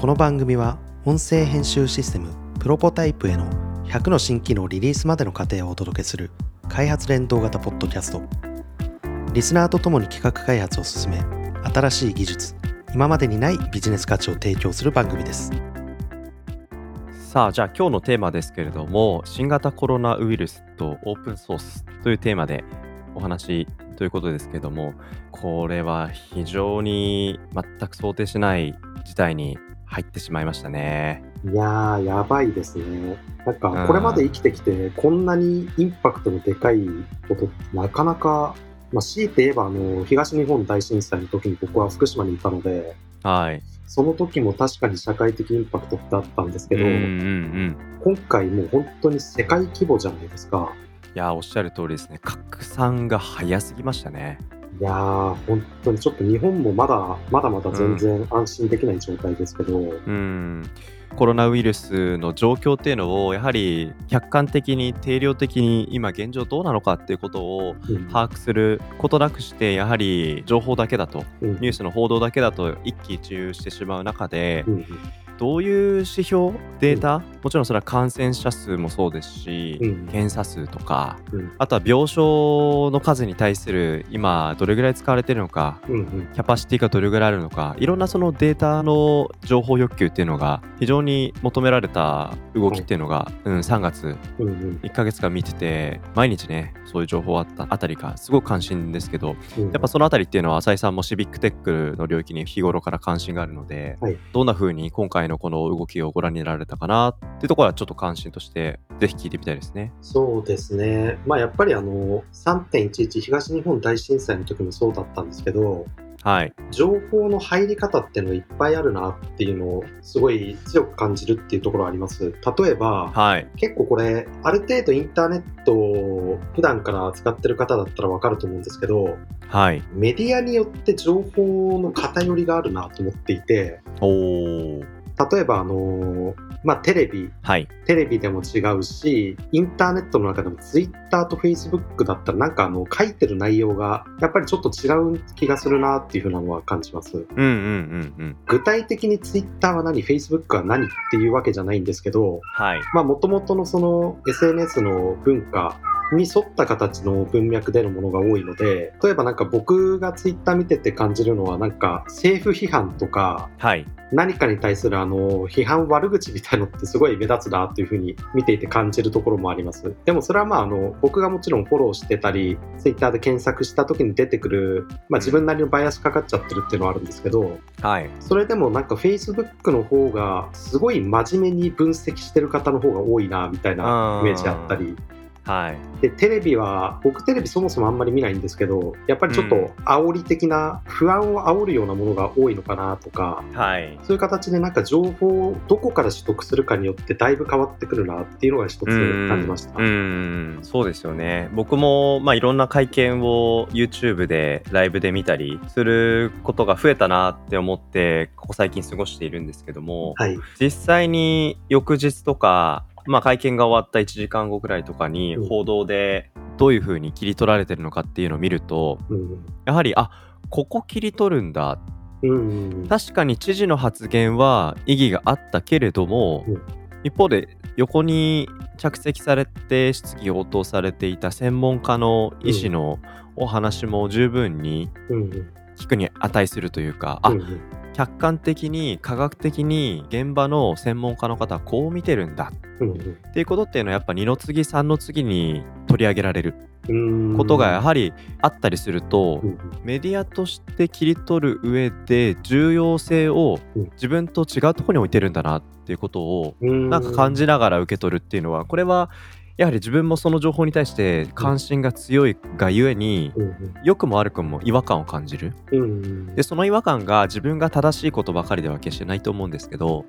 この番組は音声編集システムプロポタイプへの100の新機能リリースまでの過程をお届けする開発連動型ポッドキャスト。リスナーとともに企画開発を進め新しい技術今までにないビジネス価値を提供する番組です。さあじゃあ今日のテーマですけれども新型コロナウイルスとオープンソースというテーマでお話ということですけれどもこれは非常に全く想定しない事態に入ってしまいましたね。いやー、やばいですね。なんか、これまで生きてきて、こんなにインパクトのでかいことってなかなか、まあ、強いて言えば、あの、東日本大震災の時に僕は福島にいたので、はい。その時も確かに社会的インパクトってあったんですけど、うんうんうん、今回もう本当に世界規模じゃないですか。いやおっしゃる通りですね。拡散が早すぎましたね。いやー、本当にちょっと日本もまだまだまだ全然安心できない状態ですけど、うん、うんコロナウイルスの状況っていうのをやはり客観的に定量的に今現状どうなのかっていうことを把握することなくしてやはり情報だけだと、うん、ニュースの報道だけだと一喜一憂してしまう中で、うんどういう指標？データ、うん、もちろんそれは感染者数もそうですし、うん、検査数とか、うん、あとは病床の数に対する今どれぐらい使われてるのか、うんうん、キャパシティがどれぐらいあるのかいろんなそのデータの情報欲求っていうのが非常に求められた動きっていうのが、うん、3月、うんうん、1ヶ月間見てて毎日ねそういう情報あったあたりがすごく関心ですけど、やっぱそのあたりっていうのは浅井さんもシビックテックの領域に日頃から関心があるので、はい、どんな風に今回のこの動きをご覧になられたかなっていうところはちょっと関心としてぜひ聞いてみたいですね。そうですね。まあやっぱりあの3.11東日本大震災の時もそうだったんですけど、はい、情報の入り方っていうのいっぱいあるなっていうのをすごい強く感じるっていうところあります。例えば、はい、結構これある程度インターネットを普段から使ってる方だったらわかると思うんですけど、はい、メディアによって情報の偏りがあるなと思っていて、お例えばあのーまあ、テレビ、はい、テレビでも違うし、インターネットの中でもツイッターとフェイスブックだったらなんかあの書いてる内容がやっぱりちょっと違う気がするなっていうふうなのは感じます。うんうんうんうん、具体的にツイッターは何、フェイスブックは何っていうわけじゃないんですけど、はい、まあもともとのその SNS の文化に沿った形の文脈でのものが多いので、例えばなんか僕がツイッター見てて感じるのはなんか政府批判とか、はい、何かに対するあの批判悪口みたいのってすごい目立つなというふうに見ていて感じるところもあります。でもそれはまああの僕がもちろんフォローしてたり、ツイッターで検索した時に出てくる、まあ自分なりのバイアスかかっちゃってるっていうのはあるんですけど、はい、それでもなんか Facebook の方がすごい真面目に分析してる方の方が多いなみたいなイメージあったり、はい、でテレビは僕テレビそもそもあんまり見ないんですけどやっぱりちょっと煽り的な、不安を煽るようなものが多いのかなとか、はい、そういう形でなんか情報をどこから取得するかによってだいぶ変わってくるなっていうのが一つ感じました。うん。そうですよね。僕も、まあ、いろんな会見を YouTube でライブで見たりすることが増えたなって思ってここ最近過ごしているんですけども、はい、実際に翌日とかまあ、会見が終わった1時間後くらいとかに報道でどういうふうに切り取られてるのかっていうのを見ると、うん、やはりあここ切り取るんだ、うん、確かに知事の発言は意義があったけれども、うん、一方で横に着席されて質疑応答されていた専門家の医師のお話も十分に聞くに値するというか、あ客観的に科学的に現場の専門家の方はこう見てるんだ、うんうん、っていうことっていうのはやっぱ2の次3の次に取り上げられる。ことがやはりあったりすると、メディアとして切り取る上で重要性を自分と違うところに置いてるんだなっていうことをなんか感じながら受け取るっていうのはこれはやはり自分もその情報に対して関心が強いがゆえに、良くも悪くも違和感を感じる、でその違和感が自分が正しいことばかりでは決してないと思うんですけど、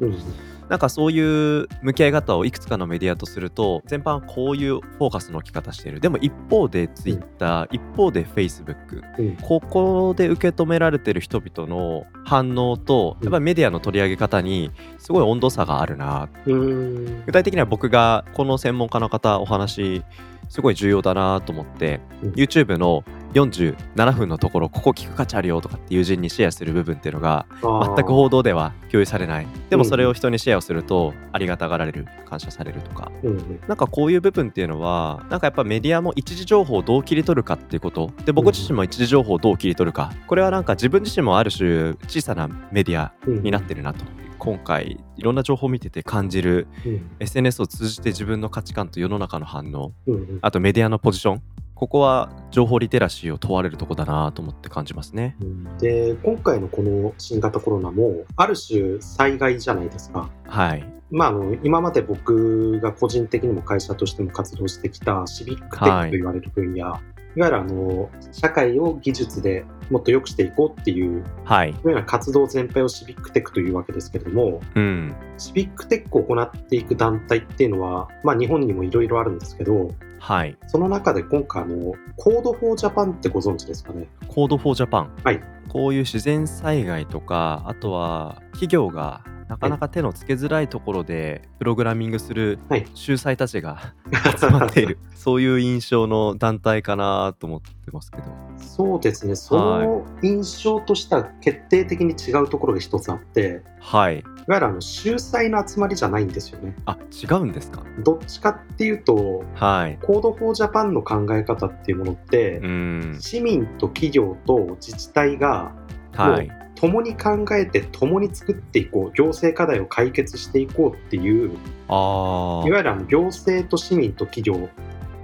なんかそういう向き合い方をいくつかのメディアとすると全般こういうフォーカスの置き方している。でも一方で Twitter、一方で Facebook、ここで受け止められてる人々の反応とやっぱりメディアの取り上げ方にすごい温度差があるな、具体的には僕がこの専門家の方お話すごい重要だなと思って、うん、YouTube の47分のところここ聞く価値あるよとかって友人にシェアする部分っていうのが全く報道では共有されない。でもうん。それを人にシェアをするとありがたがられる感謝されるとか。うん。うんなんかこういう部分っていうのはなんかやっぱメディアも一時情報をどう切り取るかっていうこと。で僕自身も一時情報をどう切り取るか。これはなんか自分自身もある種小さなメディアうん。になってるなと今回いろんな情報を見てて感じるうん。SNS を通じて自分の価値観と世の中の反応。うんうん。あとメディアのポジション。ここは情報リテラシーを問われるとこだなと思って感じますね。で今回のこの新型コロナもある種災害じゃないですか。はい。まあ、あの今まで僕が個人的にも会社としても活動してきたシビックテックと言われる分野、い、わゆるあの社会を技術でもっと良くしていこうっていうはい。そういうような活動全体をシビックテックというわけですけれどもうん。シビックテックを行っていく団体っていうのは、まあ、日本にもいろいろあるんですけどはい。その中で今回あの Code for Japan ってご存知ですかね？ Code for Japan。はい。こういう自然災害とかあとは企業がなかなか手のつけづらいところでプログラミングするはい。秀才たちが 集まっているそういう印象の団体かなと思ってますけど。そうですね。その印象としては決定的に違うところが一つあってはい。いわゆるあの秀才の集まりじゃないんですよね。あ違うんですか？どっちかっていうとはい。 Code for Japan の考え方っていうものって、うん。市民と企業と自治体がはい共に考えて共に作っていこう行政課題を解決していこうっていういわゆる行政と市民と企業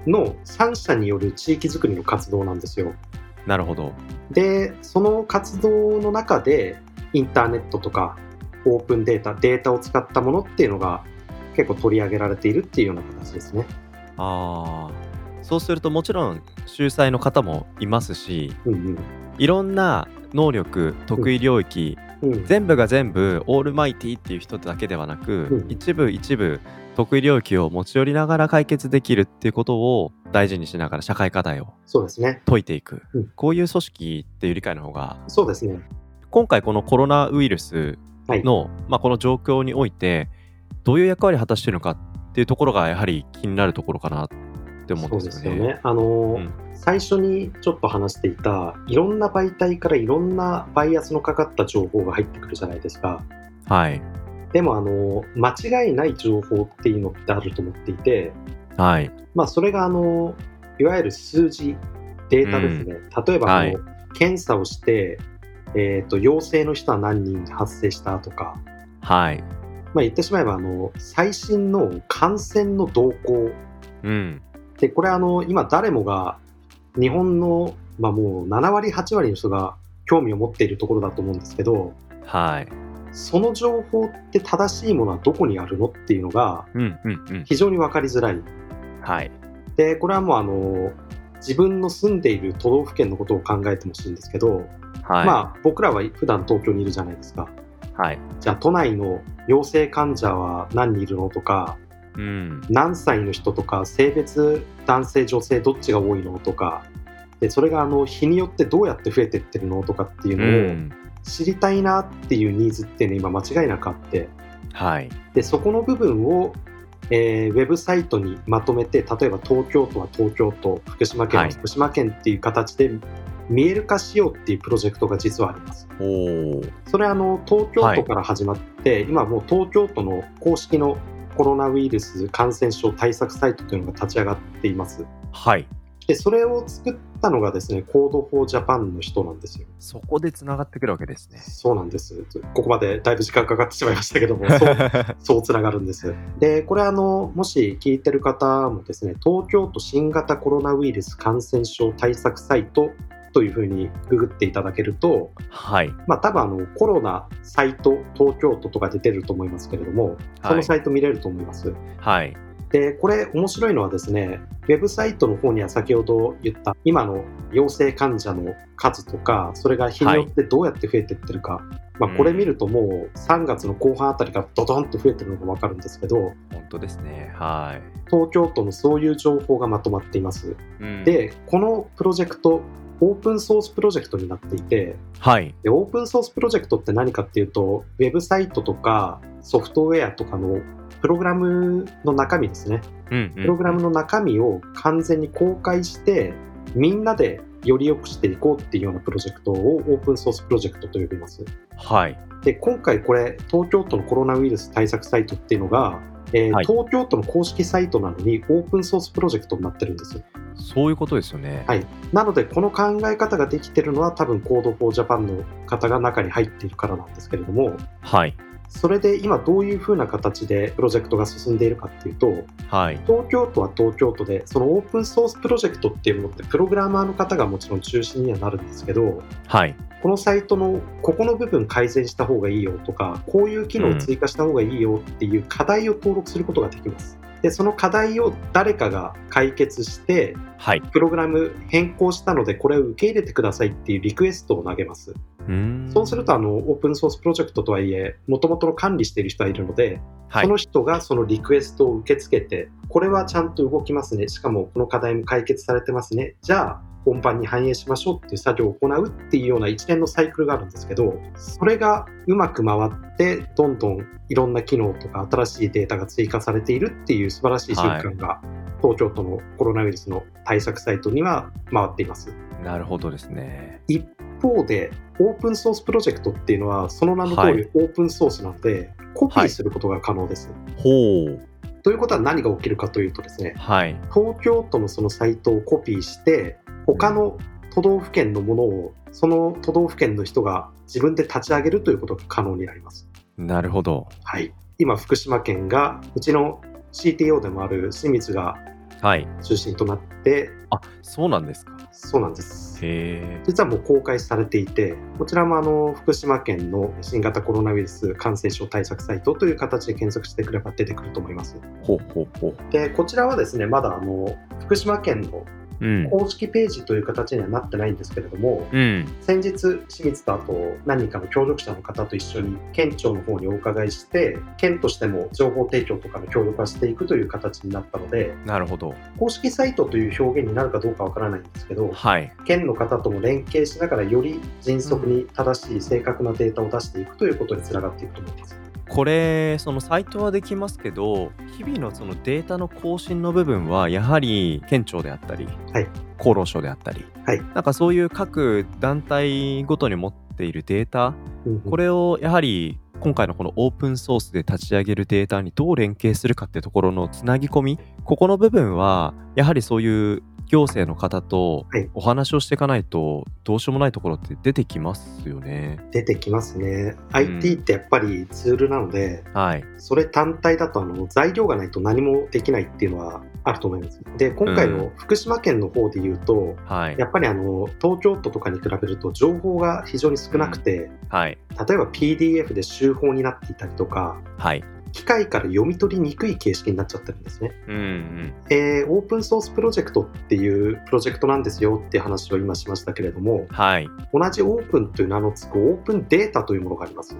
の3者による地域づくりの活動なんですよ。なるほどでその活動の中でインターネットとかオープンデータデータを使ったものっていうのが結構取り上げられているっていうような形ですね。ああそうするともちろん秀才の方もいますしうんいろんな能力得意領域、うん。うん、全部が全部オールマイティっていう人だけではなく、うん。一部一部得意領域を持ち寄りながら解決できるっていうことを大事にしながら社会課題をそうですね。解いていく、うん。こういう組織っていう理解の方がそうですね。今回このコロナウイルスの、まあ、この状況においてどういう役割を果たしているのかっていうところがやはり気になるところかなって思うんそうですよね。よね。あのーうん最初にちょっと話していたいろんな媒体からいろんなバイアスのかかった情報が入ってくるじゃないですか。はいでもあの間違いない情報っていうのってあると思っていて、はいまあ、それがあのいわゆる数字データですね。例えばあの、はい検査をして、えー、と陽性の人は何人発生したとか、はいまあ、言ってしまえばあの最新の感染の動向うんでこれあの今誰もが日本の、まあ、もう7割8割の人が興味を持っているところだと思うんですけどはい。その情報って正しいものはどこにあるのっていうのが非常に分かりづらい。はい。でこれはもうあの自分の住んでいる都道府県のことを考えてほしいんですけど、はい。まあ僕らは普段東京にいるじゃないですか。はい。じゃあ都内の陽性患者は何人いるのとかうん。何歳の人とか性別男性女性どっちが多いのとかでそれがあの日によってどうやって増えてってるのとかっていううのをん。知りたいなっていうニーズっていうのは今間違いなくあって。はい。でそこの部分を、えーウェブサイトにまとめて例えば東京都は東京都福島県ははい。福島県っていう形で見える化しようっていうプロジェクトが実はあります。おおそれはあの東京都から始まって、今もう東京都の公式のコロナウイルス感染症対策サイトというのが立ち上がっています。はいで、それを作ったのがですね、 Code for Japan の人なんですよ。そこでつながってくるわけですねそうなんです。ここまでだいぶ時間かかってしまいましたけども、そうそうつながるんです。で、これあの、もし聞いてる方もですね、東京都新型コロナウイルス感染症対策サイトというふうにググっていただけると、はい。まあ多分あのコロナサイト東京都とかで出ると思いますけれども、そのサイト見れると思います。はい。で、これ面白いのはですね、ウェブサイトの方には先ほど言った今の陽性患者の数とか、それが日によってどうやって増えていってるか、まあこれ見るともう3月の後半あたりからドドンと増えてるのがわかるんですけど、本当ですね。はい。東京都のそういう情報がまとまっています。うん。で、このプロジェクト、オープンソースプロジェクトになっていて、はいでオープンソースプロジェクトって何かっていうと、ウェブサイトとかソフトウェアとかのプログラムの中身ですね。うんうんプログラムの中身を完全に公開して、みんなでより良くしていこうっていうようなプロジェクトをオープンソースプロジェクトと呼びます。はい。で今回これ東京都のコロナウイルス対策サイトっていうのが、えーはい東京都の公式サイトなのにオープンソースプロジェクトになってるんですよ。そういうことですよね。はいなのでこの考え方ができてるのは多分 Code for Japan の方が中に入っているからなんですけれどもはい。それで今どういうふうな形でプロジェクトが進んでいるかっていうとはい。東京都は東京都でそのオープンソースプロジェクトっていうものってプログラマーの方がもちろん中心にはなるんですけどはい。このサイトのここの部分改善した方がいいよとかこういう機能を追加した方がいいよっていう課題を登録することができます。でその課題を誰かが解決してはい。プログラム変更したのでこれを受け入れてくださいっていうリクエストを投げます。そうするとあのオープンソースプロジェクトとはいえ元々の管理している人はいるので、はい。その人がそのリクエストを受け付けてこれはちゃんと動きますね。しかもこの課題も解決されてますね。じゃあ本番に反映しましょうっていう作業を行うっていうような一連のサイクルがあるんですけどそれがうまく回ってどんどんいろんな機能とか新しいデータが追加されているっていう素晴らしい瞬間が、東京都のコロナウイルスの対策サイトには回っています。なるほどですね。一方でオープンソースプロジェクトっていうのはその名の通りオープンソースなので、コピーすることが可能です。ほう。ということは何が起きるかというとですねはい。東京都のそのサイトをコピーして他の都道府県のものをその都道府県の人が自分で立ち上げるということが可能になります。なるほど。はい、今福島県がうちの CTO でもある清水がはい。中心となってあ、そうなんですか。そうなんです。へえ。実はもう公開されていて、こちらもあの福島県の新型コロナウイルス感染症対策サイトという形で検索してくれば出てくると思います。ほうほうほう。で、こちらはですね、まだあの福島県のうん。公式ページという形にはなってないんですけれども、うん。先日、清水とあと何人かの協力者の方と一緒に県庁の方にお伺いして、県としても情報提供とかの協力はしていくという形になったので、なるほど。公式サイトという表現になるかどうかわからないんですけど、はい。県の方とも連携しながらより迅速に正しい正確なデータを出していくということにつながっていくと思います。これそのサイトはできますけど日々のそのデータの更新の部分はやはり県庁であったり、はい。厚労省であったり、はい。なんかそういう各団体ごとに持っているデータうんこれをやはり今回のこのオープンソースで立ち上げるデータにどう連携するかってところのつなぎ込みここの部分はやはりそういう行政の方とはいお話をしていかないとどうしようもないところって出てきますよね。出てきますね。IT ってやっぱりツールなので、はい。それ単体だとあの材料がないと何もできないっていうのはあると思います。で、今回の福島県の方で言うと、はい。やっぱりあの東京都とかに比べると情報が非常に少なくて、はい。例えば PDF で集法になっていたりとか、はい。機械から読み取りにくい形式になっちゃってるんですね。うんうん。えーオープンソースプロジェクトっていうプロジェクトなんですよって話を今しましたけれども、はい。同じオープンという名の付くオープンデータというものがあります。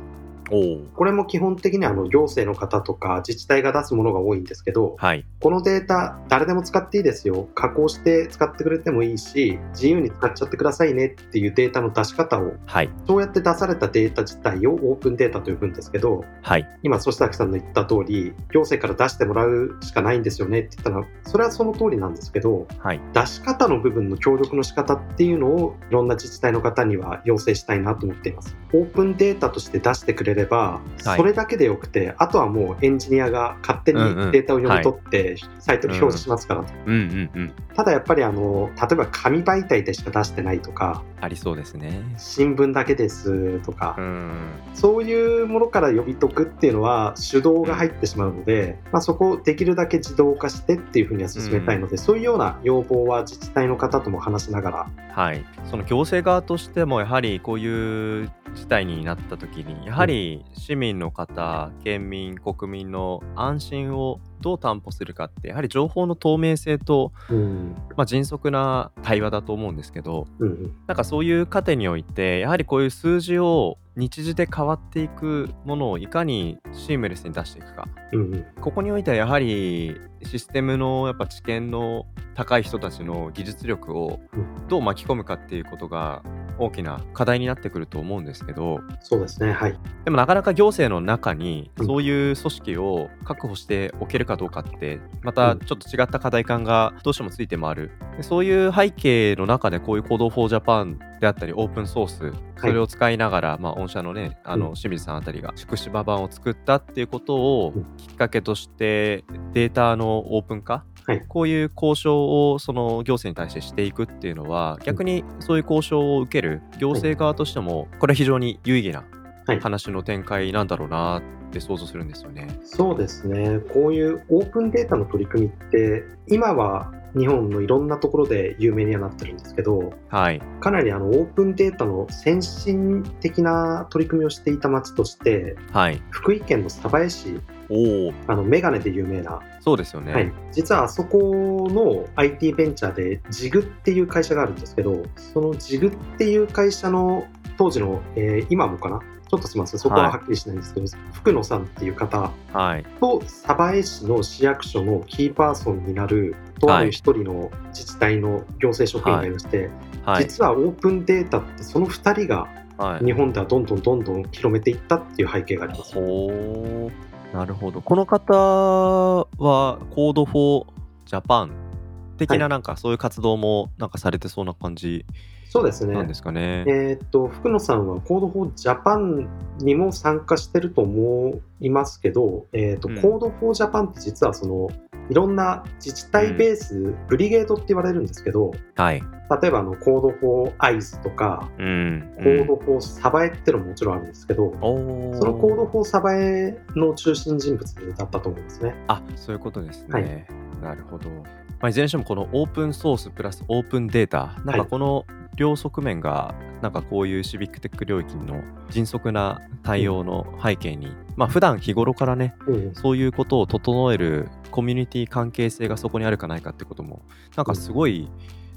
これも基本的にあの行政の方とか自治体が出すものが多いんですけど、はい。このデータ誰でも使っていいですよ。加工して使ってくれてもいいし、自由に使っちゃってくださいねっていうデータの出し方を、はい。そうやって出されたデータ自体をオープンデータと呼ぶんですけど、はい。今、粗崎さんの言った通り、行政から出してもらうしかないんですよねって言ったら、それはその通りなんですけど、はい。出し方の部分の協力の仕方っていうのをいろんな自治体の方には要請したいなと思っています。オープンデータとして出してくれれば、はい。それだけでよくて、あとはもうエンジニアが勝手にデータを読み取って、サイトに表示しますからと。ただやっぱりあの、例えば紙媒体でしか出してないとか、ありそうですね。新聞だけですとかう、ん。そういうものから読み解くっていうのは手動が入ってしまうので、まあ、そこをできるだけ自動化してっていうふうには進めたいので、そういうような要望は自治体の方とも話しながら、はい。その行政側としても、やはりこういう事態になった時に、やはり市民の方、県民、国民の安心をどう担保するかって、やはり情報の透明性と、うん。まあ、迅速な対話だと思うんですけど、うんうん。なんかそういう過程において、やはりこういう数字を日時で変わっていくものをいかにシームレスに出していくか。うんうん。ここにおいてはやはりシステムのやっぱ知見の高い人たちの技術力をうどう巻き込むかっていうことが大きな課題になってくると思うんですけど。そうですねはい。でもなかなか行政の中にうん。そういう組織を確保しておけるかどうかってまたちょっと違った課題感がどうしてもついて回る。でそういう背景の中でこういう Code for Japan であったりオープンソースそれを使いながら、まあ、御社のねあのうん。清水さんあたりが宿芝版を作ったっていうことをうん。きっかけとしてデータのオープン化？はい。こういう交渉をその行政に対してしていくっていうのは逆にそういう交渉を受ける行政側としてもこれは非常に有意義なはい。話の展開なんだろうなって想像するんですよね。そうですね。こういうオープンデータの取り組みって今は日本のいろんなところで有名にはなってるんですけどはい。かなりあのオープンデータの先進的な取り組みをしていた町としてはい。福井県の鯖江市おお、あのメガネで有名な、そうですよね。はい、実はあそこの IT ベンチャーでジグっていう会社があるんですけどそのジグっていう会社の当時の、えー今もかな？ちょっとすみませんそこははっきりしないんですけど、福野さんっていう方はい。と鯖江市の市役所のキーパーソンになるとある一人の自治体の行政職員がいまして、はい。実はオープンデータってその2人がはい。日本ではどんどんどんどん広めていったっていう背景があります。なるほど。この方は Code for Japan 的はななんかそういう活動もなんかされてそうな感じそうですねなんですかね。えーっと福野さんは Code for Japan にも参加してると思いますけど、えーっとうん Code for Japan って実はそのいろんな自治体ベース、ブリゲードって言われるんですけどはい。例えばあの Code for Eyes とか、うん。Code for サバエってのももちろんあるんですけど。その Code for サバエの中心人物だったと思いますね。あそういうことですね。はいなるほど。まあ、いずれにしてもこのオープンソースプラスオープンデータ、なんかこの両側面が、なんかこういうシビックテック領域の迅速な対応の背景に、まあ普段日頃からね、うんそういうことを整えるコミュニティ関係性がそこにあるかないかってことも、なんかすごい、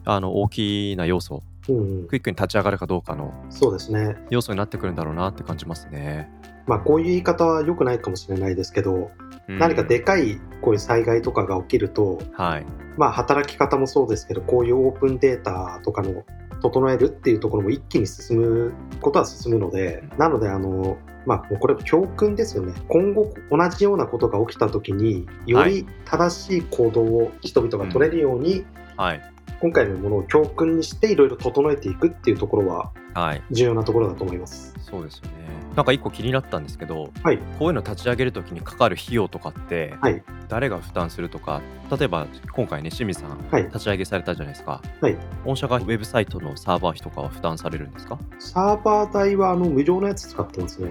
あの大きな要素、うんクイックに立ち上がるかどうかのそうですね。要素になってくるんだろうなって感じますね。まあこういう言い方は良くないかもしれないですけど、うん何かでかいこういう災害とかが起きると、はい。まあ働き方もそうですけど、こういうオープンデータとかの整えるっていうところも一気に進むことは進むので、なのであの、まあ、これ教訓ですよね。今後同じようなことが起きた時に、より正しい行動を人々が取れるように、はい。今回のものを教訓にしていろいろ整えていくっていうところは。重要なところだと思います。そうですよね。なんか一個気になったんですけど、はいこういうの立ち上げるときにかかる費用とかって、はい誰が負担するとか、例えば今回ね、清水さん、はい立ち上げされたじゃないですか。はい御社がウェブサイトのサーバー費とかは負担されるんですか？サーバー代はあの無料のやつ使ってますね。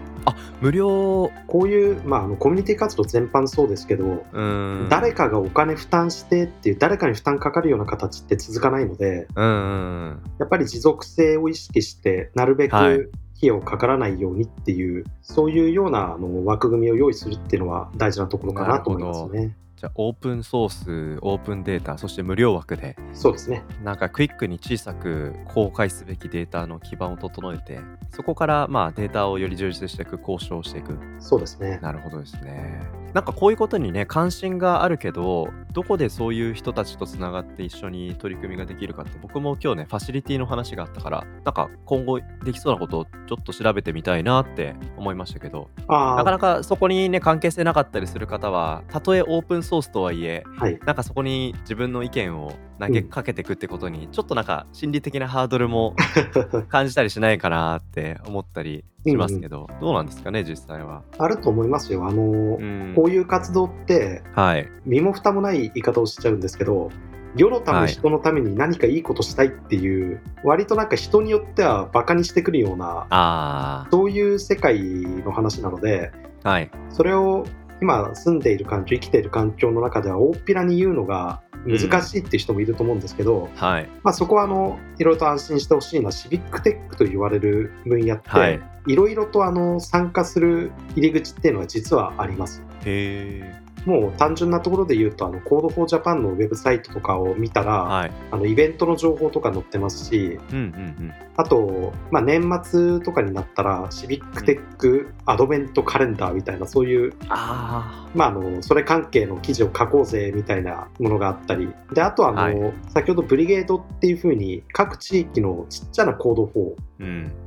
無料、こういう、まあ、あのコミュニティ活動全般そうですけど、うーん。誰かがお金負担してっていう誰かに負担かかるような形って続かないのでうん。やっぱり持続性を意識してなるべくはい費用かからないようにっていう、そういうようなあの枠組みを用意するっていうのは大事なところかなと思いますね。じゃあ、オープンソース、オープンデータ、そして無料枠で、そうですね。なんかクイックに小さく公開すべきデータの基盤を整えて、そこからまあデータをより充実していく、交渉していく。そうですね。なるほどですね。なんかこういうことにね関心があるけどどこでそういう人たちとつながって一緒に取り組みができるかって僕も今日ねファシリティの話があったからなんか今後できそうなことをちょっと調べてみたいなって思いましたけどあなかなかそこにね関係性なかったりする方はたとえオープンソースとはいえあ、はい。なんかそこに自分の意見を投げかけていくってことに、ちょっとなんか心理的なハードルも 感じたりしないかなって思ったりしますけど、どうなんですかね実際は。あると思いますよ。あの、うん。こういう活動ってはい。身も蓋もない言い方をしちゃうんですけど世のためはい。人のために何かいいことしたいっていう、割となんか人によってはバカにしてくるようなあそういう世界の話なのであはい。それを今住んでいる環境生きている環境の中では大っぴらに言うのが難しいっていう人もいると思うんですけど、はい。まあ、そこはあのいろいろと安心してほしいのはシビックテックと言われる分野って、はい。いろいろとあの参加する入り口っていうのは実はあります。へえもう単純なところで言うと、あの Code for Japan のウェブサイトとかを見たら、はい。あのイベントの情報とか載ってますし、うんうんあと、まあ、年末とかになったら、シビックテックアドベントカレンダーみたいな、そういう、うんあまあ、あのそれ関係の記事を書こうぜみたいなものがあったり、であとあの、はい。先ほどブリゲードっていうふうに、各地域のちっちゃなコード4うん。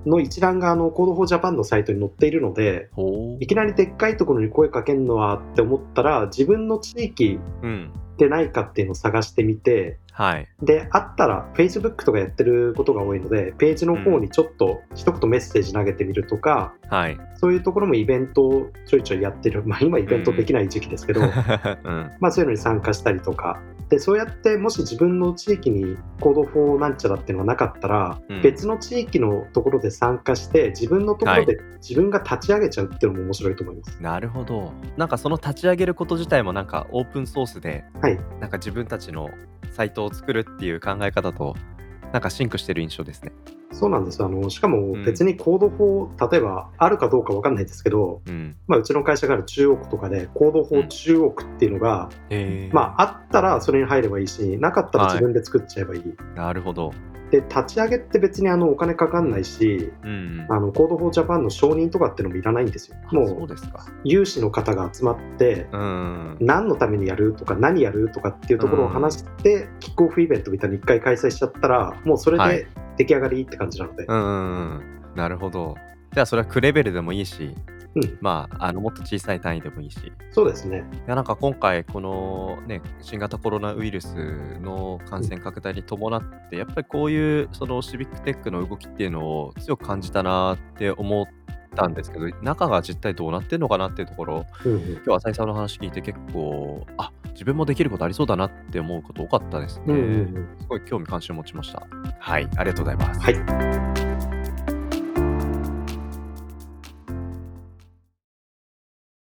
の一覧があの Code for Japan のサイトに載っているので、ほいきなりでっかいところに声かけるのはって思ったら、自分の地域。でないかっていうのを探してみて、はい。で、あったら Facebook とかやってることが多いので、ページの方にちょっと一言メッセージ投げてみるとか、はい。そういうところもイベントをちょいちょいやってる。まあ今イベントできない時期ですけど、うん。まあそういうのに参加したりとか。で、そうやってもし自分の地域に Code for なんちゃらっていうのがなかったら、うん別の地域のところで参加して、自分のところで自分が立ち上げちゃうっていうのも面白いと思います。なるほど。なんかその立ち上げること自体もなんかオープンソースで、はい。なんか自分たちのサイトを作るっていう考え方と、なんかシンクしてる印象ですね。そうなんですよ。あの、しかもん別に Code for、例えばあるかどうかわかんないですけど、うん。まあうちの会社がある中国とかで、 Code for 中国っていうのが、えー、まああったらそれに入ればいいし、なかったらはい自分で作っちゃえばいい。なるほど。で、立ち上げって別にあのお金かかんないし、うん。あの、 Code for Japan の承認とかっていうのもいらないんですよ。もう、うですか。有志の方が集まって、うん。何のためにやるとか何やるとかっていうところを話して、キックオフイベントみたいに一回開催しちゃったらもうそれはいで出来上がりって感じなので、うんうんうん。なるほど。じゃあそれは区レベルでもいいし、うんまあ、あのもっと小さい単位でもいいし。いそうですねやなんか今回このね新型コロナウイルスの感染拡大に伴ってやっぱりこういうそのシビックテックの動きっていうのを強く感じたなって思ったんですけど中が実態どうなってんのかなっていうところうんうん。今日浅井さんの話聞いて結構あ自分もできることありそうだなって思うこと多かったですね、うんうんうん。すごい興味関心を持ちました。はいありがとうございます。はい